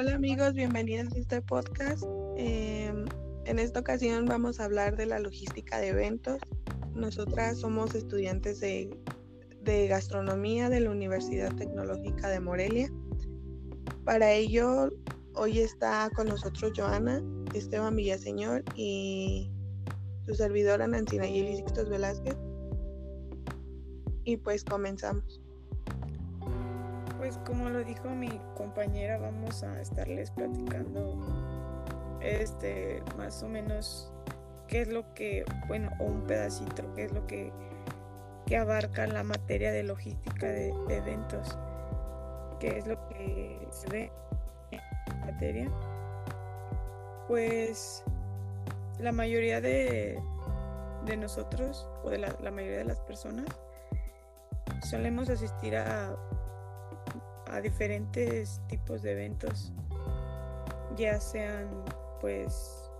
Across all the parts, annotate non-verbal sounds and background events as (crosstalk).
Hola amigos, bienvenidos a este podcast. Em, en esta ocasión vamos a hablar de la logística de eventos. Nosotras somos estudiantes de, de gastronomía de la Universidad Tecnológica de Morelia. Para ello, hoy está con nosotros Joana, Esteban Villaseñor y su servidora Nancy Sixtos Velázquez. Y pues comenzamos. Pues como lo dijo mi compañera, vamos a estarles platicando este más o menos qué es lo que, bueno, o un pedacito, qué es lo que, que abarca la materia de logística de, eventos, qué es lo que se ve en la materia. Pues la mayoría de, de nosotros, o de la, la mayoría de las personas, solemos asistir a a diferentes tipos de eventos, ya sean pues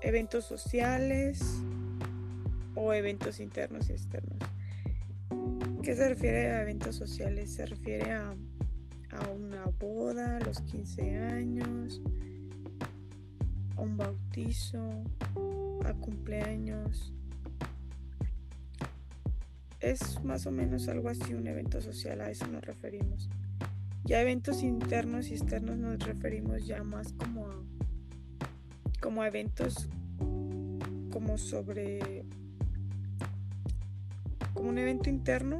eventos sociales o eventos internos y externos. ¿Qué se refiere a eventos sociales? Se refiere a, a una boda, los 15 años, a un bautizo, a cumpleaños. Es más o menos algo así un evento social, a eso nos referimos. Ya eventos internos y externos nos referimos ya más como a, como eventos como sobre como un evento interno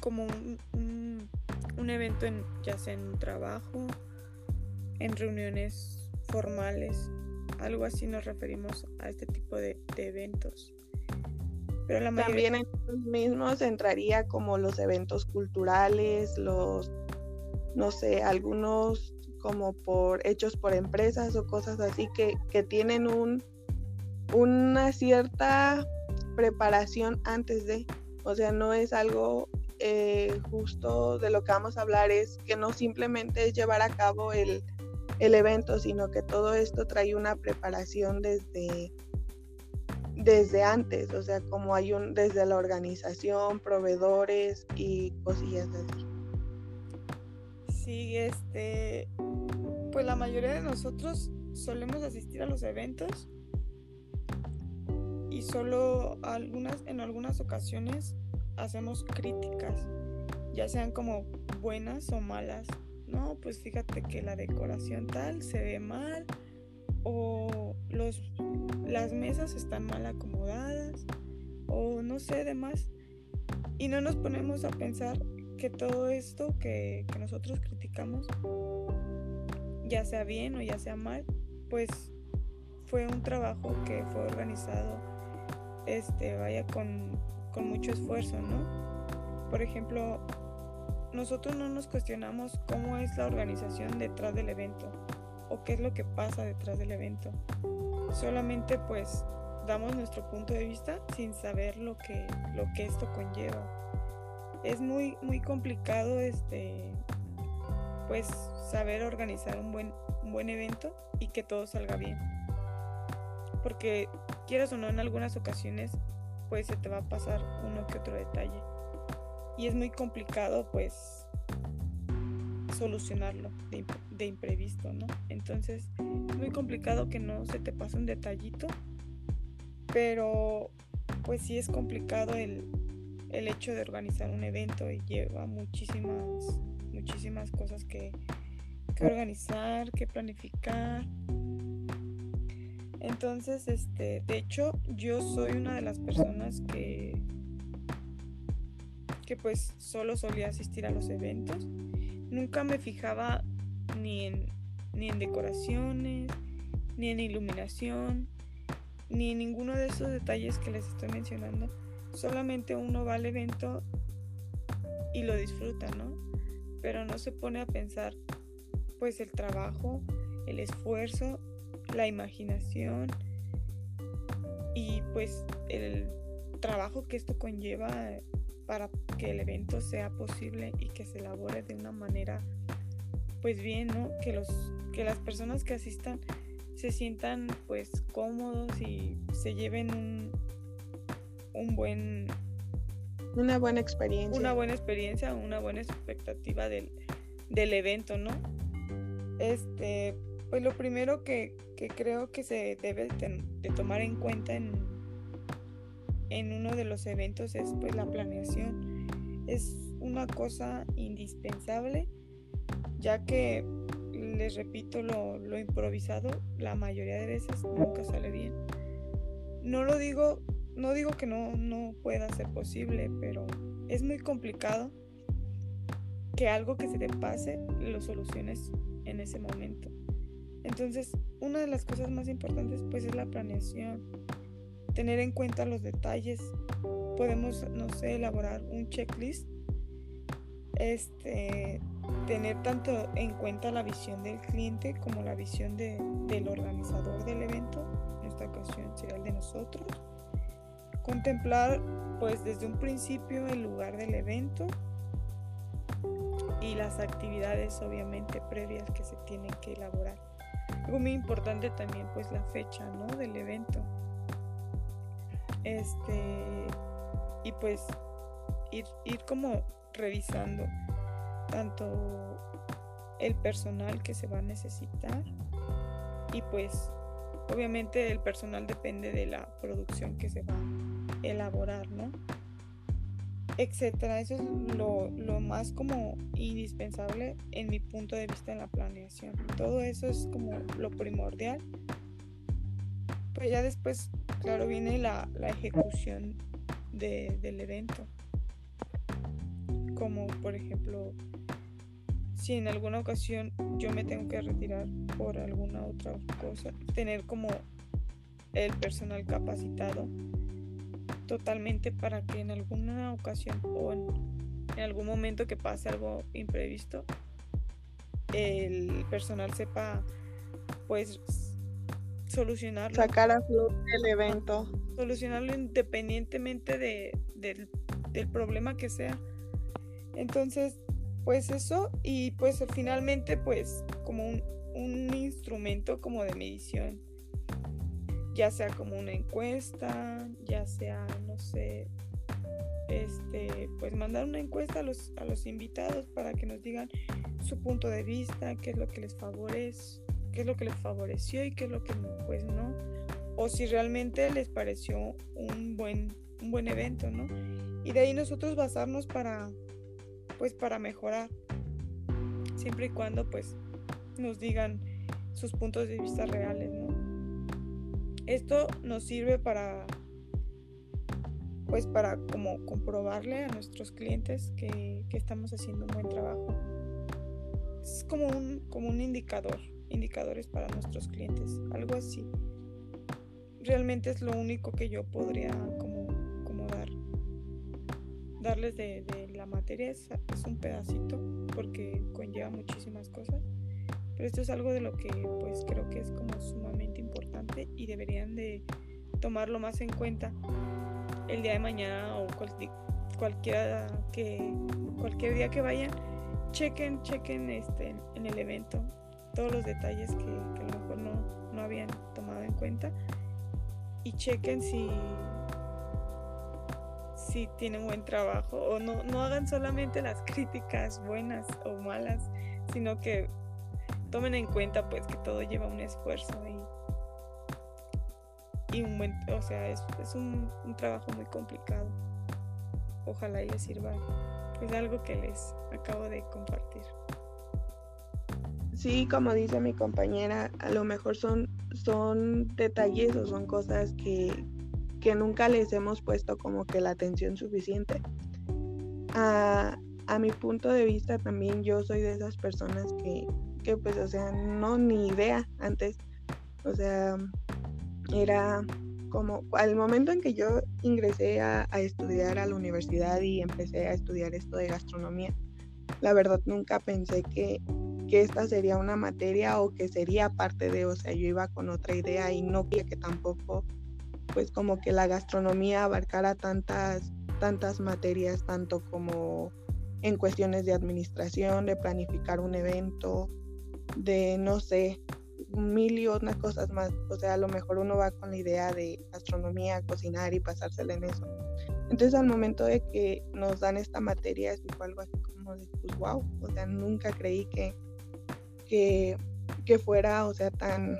como un, un, evento en, ya sea en un trabajo en reuniones formales algo así nos referimos a este tipo de eventos también en los mismos entraría como los eventos culturales, los, no sé, algunos como por hechos por empresas o cosas así que, que tienen un, una cierta preparación antes de, o sea, no es algo eh, justo de lo que vamos a hablar, es que no simplemente es llevar a cabo el, el evento, sino que todo esto trae una preparación desde desde antes, o sea, como hay un desde la organización, proveedores y cosillas así. Sí, este, pues la mayoría de nosotros solemos asistir a los eventos y solo algunas en algunas ocasiones hacemos críticas, ya sean como buenas o malas. No, pues fíjate que la decoración tal se ve mal o los, las mesas están mal acomodadas o no sé demás. Y no nos ponemos a pensar que todo esto que, nosotros criticamos, ya sea bien o ya sea mal, pues fue un trabajo que fue organizado, este, vaya con, con mucho esfuerzo, ¿no? Por ejemplo, nosotros no nos cuestionamos cómo es la organización detrás del evento o qué es lo que pasa detrás del evento. Solamente pues damos nuestro punto de vista sin saber lo que, lo que esto conlleva. Es muy, muy complicado este pues saber organizar un buen, un buen evento y que todo salga bien. Porque quieras o no, en algunas ocasiones pues se te va a pasar uno que otro detalle. Y es muy complicado pues solucionarlo de, imprevisto, ¿no? Entonces es muy complicado que no se te pase un detallito, pero pues sí es complicado el, hecho de organizar un evento y lleva muchísimas, muchísimas cosas que, que organizar, que planificar. Entonces, este, de hecho, yo soy una de las personas que que pues solo solía asistir a los eventos Nunca me fijaba ni en, ni en decoraciones, ni en iluminación, ni en ninguno de esos detalles que les estoy mencionando. Solamente uno va al evento y lo disfruta, ¿no? Pero no se pone a pensar pues el trabajo, el esfuerzo, la imaginación y pues el trabajo que esto conlleva para que el evento sea posible y que se elabore de una manera pues bien, ¿no? Que los que las personas que asistan se sientan pues cómodos y se lleven un, un buen una buena experiencia. Una buena experiencia, una buena expectativa del, del evento, ¿no? este, pues lo primero que, creo que se debe de, tomar en cuenta en, en uno de los eventos es pues la planeación. Es una cosa indispensable, ya que les repito, lo, lo improvisado la mayoría de veces nunca sale bien. No lo digo, no digo que no, no pueda ser posible, pero es muy complicado que algo que se te pase lo soluciones en ese momento. Entonces, una de las cosas más importantes pues es la planeación. Tener en cuenta los detalles. Podemos, no sé, elaborar un checklist. Este, tener tanto en cuenta la visión del cliente como la visión del organizador del evento. En esta ocasión sería el de nosotros. Contemplar pues desde un principio el lugar del evento y las actividades obviamente previas que se tienen que elaborar. Algo muy importante también pues la fecha ¿no? del evento. Este y pues ir, ir como revisando tanto el personal que se va a necesitar y pues obviamente el personal depende de la producción que se va a elaborar, ¿no? etcétera. Eso es lo, más como indispensable en mi punto de vista en la planeación. Todo eso es como lo primordial. Pues ya después, claro, viene la, ejecución del evento. Como por ejemplo, si en alguna ocasión yo me tengo que retirar por alguna otra cosa, tener como el personal capacitado totalmente para que en alguna ocasión o en, algún momento que pase algo imprevisto, el personal sepa pues solucionarlo. Sacar a flote el evento. Solucionarlo independientemente de, del problema que sea. Entonces, pues eso y pues finalmente pues como un, un instrumento como de medición ya sea como una encuesta, ya sea, no sé, este, pues mandar una encuesta a los, a los invitados para que nos digan su punto de vista, qué es lo que les favorece, qué es lo que les favoreció y qué es lo que pues no, o si realmente les pareció un buen, un buen evento, ¿no? Y de ahí nosotros basarnos para, pues para mejorar, siempre y cuando pues nos digan sus puntos de vista reales. Esto nos sirve para pues para como comprobarle a nuestros clientes que, estamos haciendo un buen trabajo. Es como un, como un indicador, indicadores para nuestros clientes, algo así. Realmente es lo único que yo podría como, como dar. Darles de, la materia es, un pedacito porque conlleva muchísimas cosas. Pero esto es algo de lo que pues creo que es como sumamente importante y deberían de tomarlo más en cuenta el día de mañana o cualquier, que, cualquier día que vayan. Chequen, chequen este, en el evento todos los detalles que, a lo mejor no, no habían tomado en cuenta y chequen si si tienen buen trabajo o no, no hagan solamente las (laughs) críticas buenas o malas, sino que tomen en cuenta pues que todo lleva un esfuerzo y, y un buen, o sea, es, es un, trabajo muy complicado. Ojalá y les sirva pues algo que les acabo de compartir. Sí, como dice mi compañera, a lo mejor son, son detalles o son cosas que, que nunca les hemos puesto como que la atención suficiente. A, a mi punto de vista también yo soy de esas personas que, que pues, o sea, no ni idea antes. O sea, era como al momento en que yo ingresé a, estudiar a la universidad y empecé a estudiar esto de gastronomía, la verdad nunca pensé que, que esta sería una materia o que sería parte de, o sea, yo iba con otra idea y no quería que tampoco, pues como que la gastronomía abarcara tantas, tantas materias, tanto como en cuestiones de administración, de planificar un evento, de, no sé, mil y otras cosas más. O sea, a lo mejor uno va con la idea de astronomía, cocinar y pasársela en eso. Entonces al momento de que nos dan esta materia, es algo así como de, pues wow, o sea, nunca creí que, que, que fuera, o sea, tan,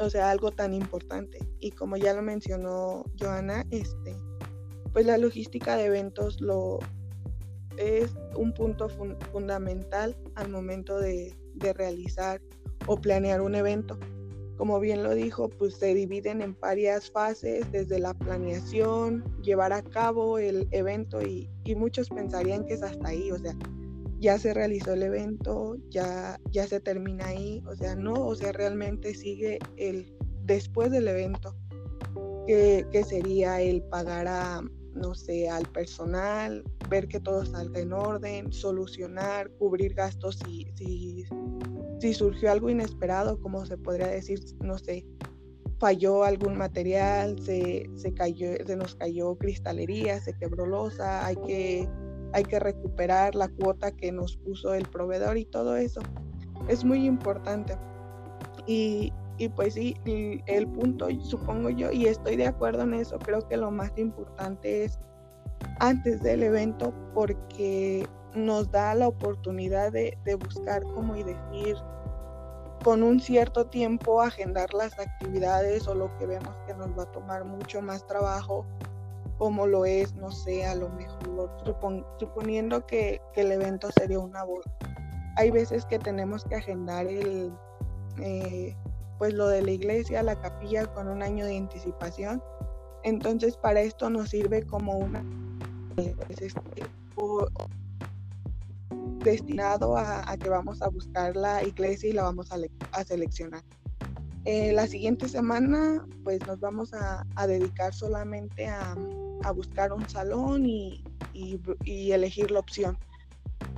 o sea, algo tan importante. Y como ya lo mencionó Joana, este, pues la logística de eventos lo es un punto fundamental al momento de, de realizar o planear un evento. Como bien lo dijo, pues se dividen en varias fases, desde la planeación, llevar a cabo el evento y, y muchos pensarían que es hasta ahí, o sea, ya se realizó el evento, ya, ya se termina ahí, o sea, no, o sea, realmente sigue el después del evento, que, sería el pagar a, no sé, al personal, ver que todo salga en orden, solucionar, cubrir gastos si, si, si surgió algo inesperado, como se podría decir, no sé, falló algún material, se, se, cayó, se nos cayó cristalería, se quebró losa, hay que hay que recuperar la cuota que nos puso el proveedor y todo eso. Es muy importante. Y, pues sí, el, punto, supongo yo, y estoy de acuerdo en eso, creo que lo más importante es antes del evento porque nos da la oportunidad de, de buscar como y decir con un cierto tiempo agendar las actividades o lo que vemos que nos va a tomar mucho más trabajo como lo es, no sé, a lo mejor, suponiendo que, el evento sería una boda. Hay veces que tenemos que agendar el, eh, pues lo de la iglesia, la capilla con un año de anticipación. Entonces para esto nos sirve como una pues, este, destinado a, que vamos a buscar la iglesia y la vamos a seleccionar. Eh, la siguiente semana pues nos vamos a, dedicar solamente a, buscar un salón y, elegir la opción.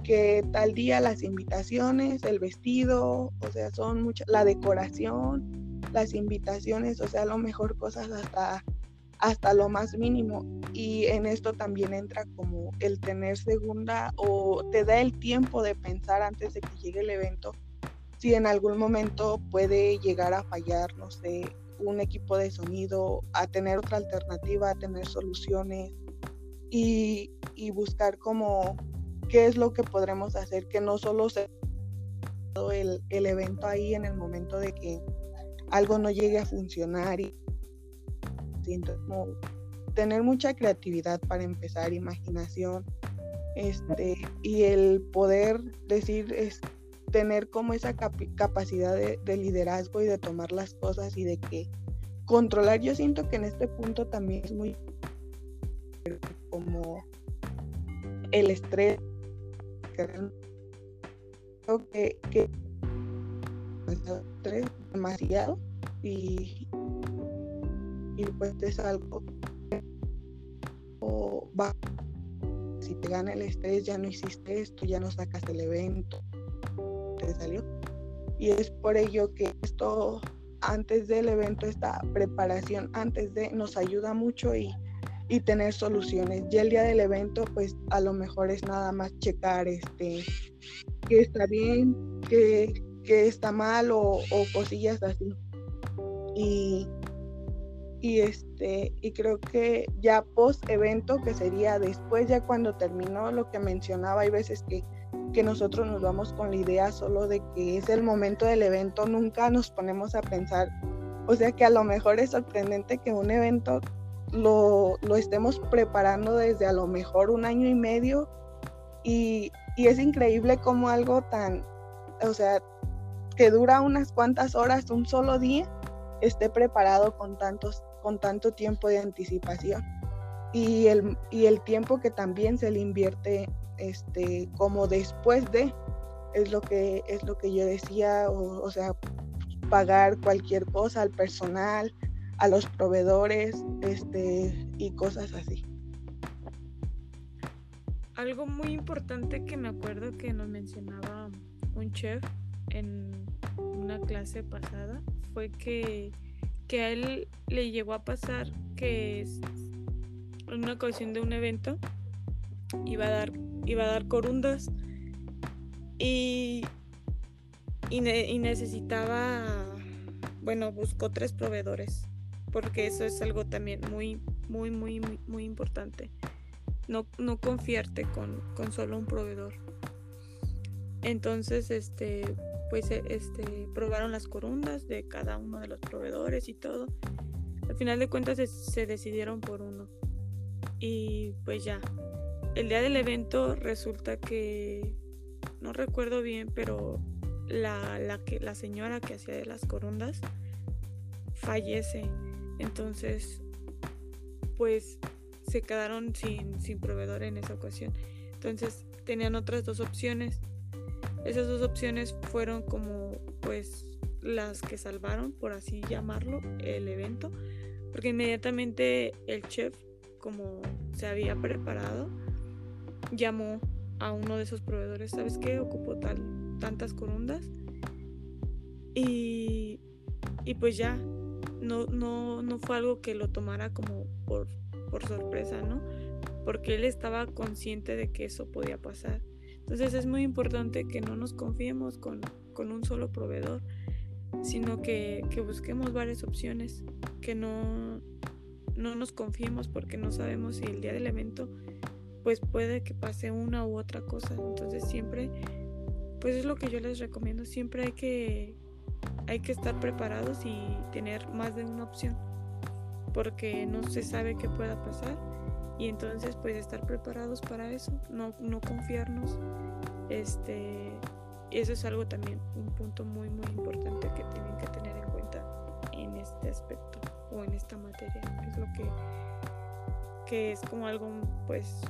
Que tal día las invitaciones, el vestido, o sea, son muchas, la decoración, las invitaciones, o sea, a lo mejor cosas hasta, hasta lo más mínimo. Y en esto también entra como el tener segunda o te da el tiempo de pensar antes de que llegue el evento si en algún momento puede llegar a fallar, no sé, un equipo de sonido, a tener otra alternativa, a tener soluciones y, buscar como qué es lo que podremos hacer, que no solo sea el, el evento ahí en el momento de que algo no llegue a funcionar y tener mucha creatividad para empezar, imaginación, este, y el poder decir, este, tener como esa capacidad de, liderazgo y de tomar las cosas y de que controlar, yo siento que en este punto también es muy como el estrés. Que, que, estrés demasiado y, y pues es algo o va si te gana el estrés ya no hiciste esto ya no sacas el evento Y es por ello que esto antes del evento, esta preparación antes de nos ayuda mucho y, y tener soluciones. Y el día del evento, pues a lo mejor es nada más checar este que está bien, que, que está mal o, o, cosillas así. Y, y este, y creo que ya post evento, que sería después, ya cuando terminó lo que mencionaba, hay veces que que nosotros nos vamos con la idea solo de que es el momento del evento, nunca nos ponemos a pensar, o sea que a lo mejor es sorprendente que un evento lo, estemos preparando desde a lo mejor un año y medio y, es increíble como algo tan, o sea, que dura unas cuantas horas, un solo día, esté preparado con, tantos, con tanto tiempo de anticipación. Y el, y el tiempo que también se le invierte este, como después de, es lo que, es lo que yo decía, o, sea, pagar cualquier cosa al personal, a los proveedores, este, y cosas así. Algo muy importante que me acuerdo que nos mencionaba un chef en una clase pasada fue que, que a él le llegó a pasar que en una ocasión de un evento iba a dar iba a dar corundas y, y, necesitaba, bueno, buscó tres proveedores, porque eso es algo también muy, muy, muy, muy, importante. No, no confiarte con, con solo un proveedor. Entonces, este, pues e, este, probaron las corundas de cada uno de los proveedores y todo. Al final de cuentas se, decidieron por uno. Y pues ya, el día del evento resulta que, no recuerdo bien, pero la, la, que, la señora que hacía de las corundas fallece. Entonces, pues se quedaron sin, sin proveedor en esa ocasión. Entonces tenían otras dos opciones. Esas dos opciones fueron como pues las que salvaron, por así llamarlo, el evento. Porque inmediatamente el chef, como se había preparado, llamó a uno de esos proveedores. ¿Sabes qué? Ocupó tal, tantas corundas. Y, y pues ya, no, no, no fue algo que lo tomara como por, por sorpresa, ¿no? Porque él estaba consciente de que eso podía pasar. Entonces es muy importante que no nos confiemos con, un solo proveedor, sino que, busquemos varias opciones, que no, no nos confiemos porque no sabemos si el día del evento pues puede que pase una u otra cosa. Entonces siempre, pues es lo que yo les recomiendo, siempre hay que, hay que estar preparados y tener más de una opción, porque no se sabe qué pueda pasar y entonces pues estar preparados para eso, no, no confiarnos, este, eso es algo también, un punto muy muy importante que tienen que tener en cuenta en este aspecto o en esta materia, es lo que, que es como algo pues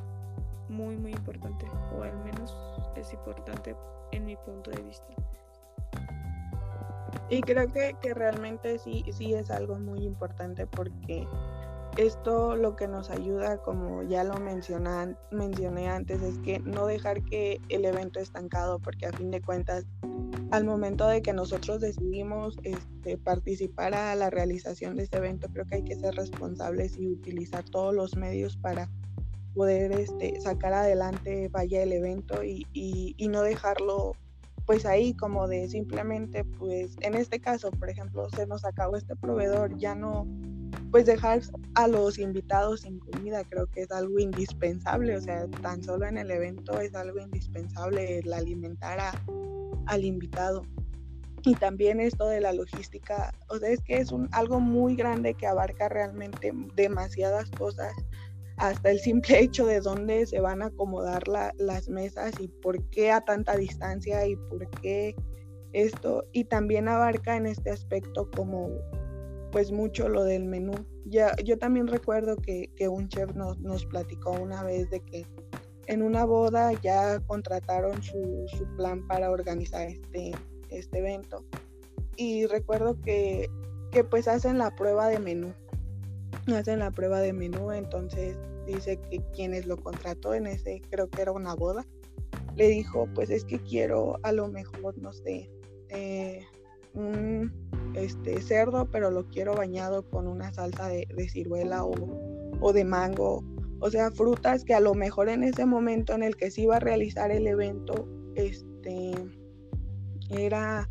muy muy importante o al menos es importante en mi punto de vista. Y creo que, que realmente sí, sí es algo muy importante porque esto lo que nos ayuda, como ya lo mencionan, mencioné antes, es que no dejar que el evento estancado, porque a fin de cuentas, al momento de que nosotros decidimos este, participar a la realización de este evento, creo que hay que ser responsables y utilizar todos los medios para poder este, sacar adelante vaya el evento y, y, y no dejarlo pues ahí como de simplemente pues en este caso por ejemplo se nos acabó este proveedor ya no pues dejar a los invitados sin comida creo que es algo indispensable, o sea, tan solo en el evento es algo indispensable el alimentar al invitado. Y también esto de la logística, o sea, es que es un, algo muy grande que abarca realmente demasiadas cosas, hasta el simple hecho de dónde se van a acomodar las mesas y por qué a tanta distancia y por qué esto, y también abarca en este aspecto como pues mucho lo del menú. Ya, yo también recuerdo que, un chef nos, nos, platicó una vez de que en una boda ya contrataron su, plan para organizar este, este evento. Y recuerdo que, que pues hacen la prueba de menú. Hacen la prueba de menú, entonces dice que quienes lo contrató en ese, creo que era una boda, le dijo, pues es que quiero a lo mejor, no sé, eh, un este cerdo, pero lo quiero bañado con una salsa de, ciruela o, de mango. O sea, frutas que a lo mejor en ese momento en el que se iba a realizar el evento, este era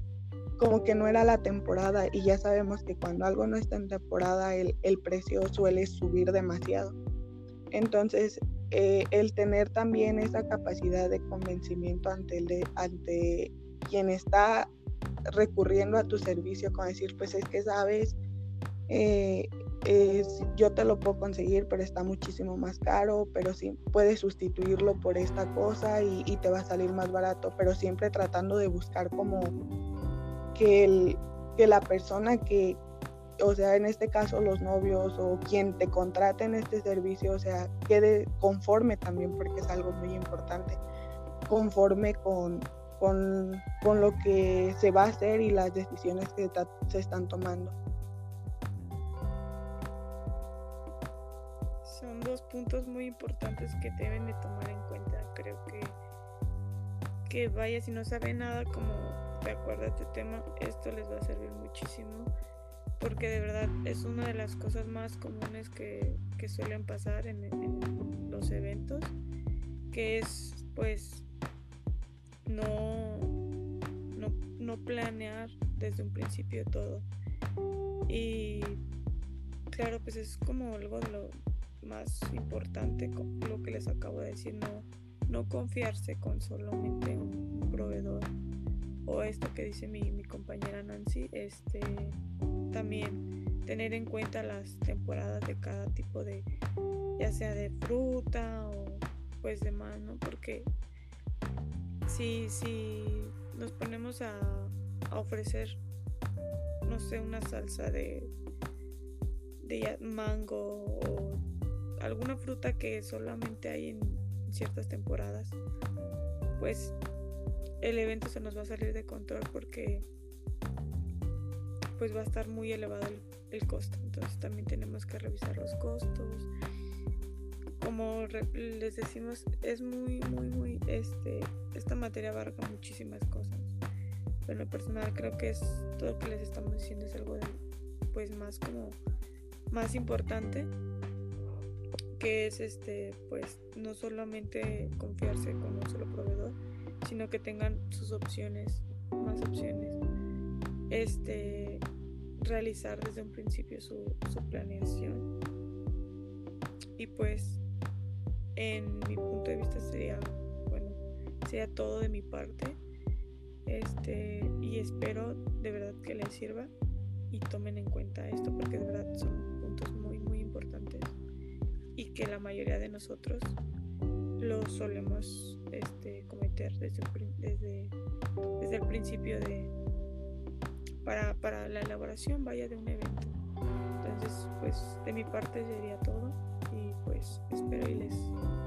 como que no era la temporada y ya sabemos que cuando algo no está en temporada el, precio suele subir demasiado. Entonces, eh, el tener también esa capacidad de convencimiento ante, el ante quien está recurriendo a tu servicio con decir, pues es que sabes, eh, yo te lo puedo conseguir, pero está muchísimo más caro, pero sí puedes sustituirlo por esta cosa y, te va a salir más barato, pero siempre tratando de buscar como que, el, que la persona que, o sea, en este caso los novios o quien te contrate en este servicio, o sea, quede conforme también, porque es algo muy importante, conforme con, con, lo que se va a hacer y las decisiones que se están tomando. Son dos puntos muy importantes que deben de tomar en cuenta. Creo que, que vaya, si no saben nada como de acuerdo a este tema, esto les va a servir muchísimo porque de verdad es una de las cosas más comunes que, que suelen pasar en, los eventos, que es pues no, no, planear desde un principio todo. Y claro, pues es como algo de lo más importante, lo que les acabo de decir, no, no confiarse con solamente un proveedor, o esto que dice mi, mi compañera Nancy, este también tener en cuenta las temporadas de cada tipo de, ya sea de fruta o pues demás, ¿no? Porque si, si nos ponemos a, a ofrecer, no sé, una salsa de, de mango o alguna fruta que solamente hay en ciertas temporadas, pues el evento se nos va a salir de control porque pues va a estar muy elevado el, costo. Entonces también tenemos que revisar los costos. Como les decimos, es muy, muy, muy, este, esta materia abarca muchísimas cosas. Pero en lo personal creo que es todo lo que les estamos diciendo es algo de, pues más como, más importante que es este pues no solamente confiarse con un solo proveedor sino que tengan sus opciones más opciones. Este realizar desde un principio su, su planeación. Y pues en mi punto de vista sería bueno sería todo de mi parte. Este y espero de verdad que les sirva y tomen en cuenta esto porque de verdad son puntos muy muy importantes y que la mayoría de nosotros lo solemos este, cometer desde, desde, desde, el principio de para, para la elaboración vaya de un evento. Entonces pues de mi parte sería todo y pues espero y les,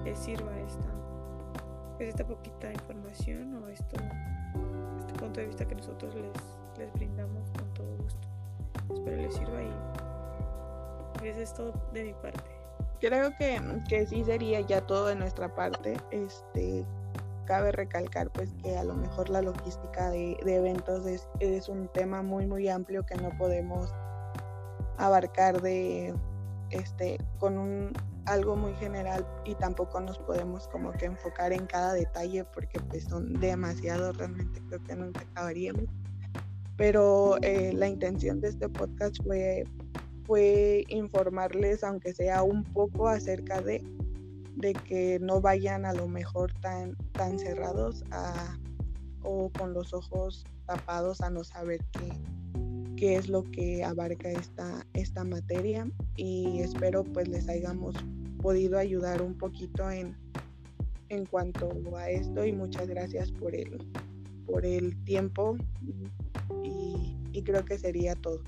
les sirva esta pues, esta poquita información o esto este punto de vista que nosotros les, les brindamos con todo gusto. Espero les sirva y eso es todo de mi parte creo que, que sí sería ya todo de nuestra parte. Este, cabe recalcar pues que a lo mejor la logística de, eventos es, es, un tema muy muy amplio que no podemos abarcar de este con un algo muy general y tampoco nos podemos como que enfocar en cada detalle porque pues son demasiados realmente creo que nunca acabaríamos pero eh, la intención de este podcast fue fue informarles, aunque sea un poco, acerca de, de que no vayan a lo mejor tan, tan cerrados a, o con los ojos tapados a no saber qué, qué es lo que abarca esta, esta materia. Y espero pues les hayamos podido ayudar un poquito en, en cuanto a esto. Y muchas gracias por el, por el tiempo. Y, y creo que sería todo.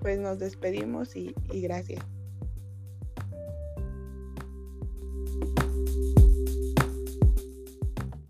pues nos despedimos y, gracias.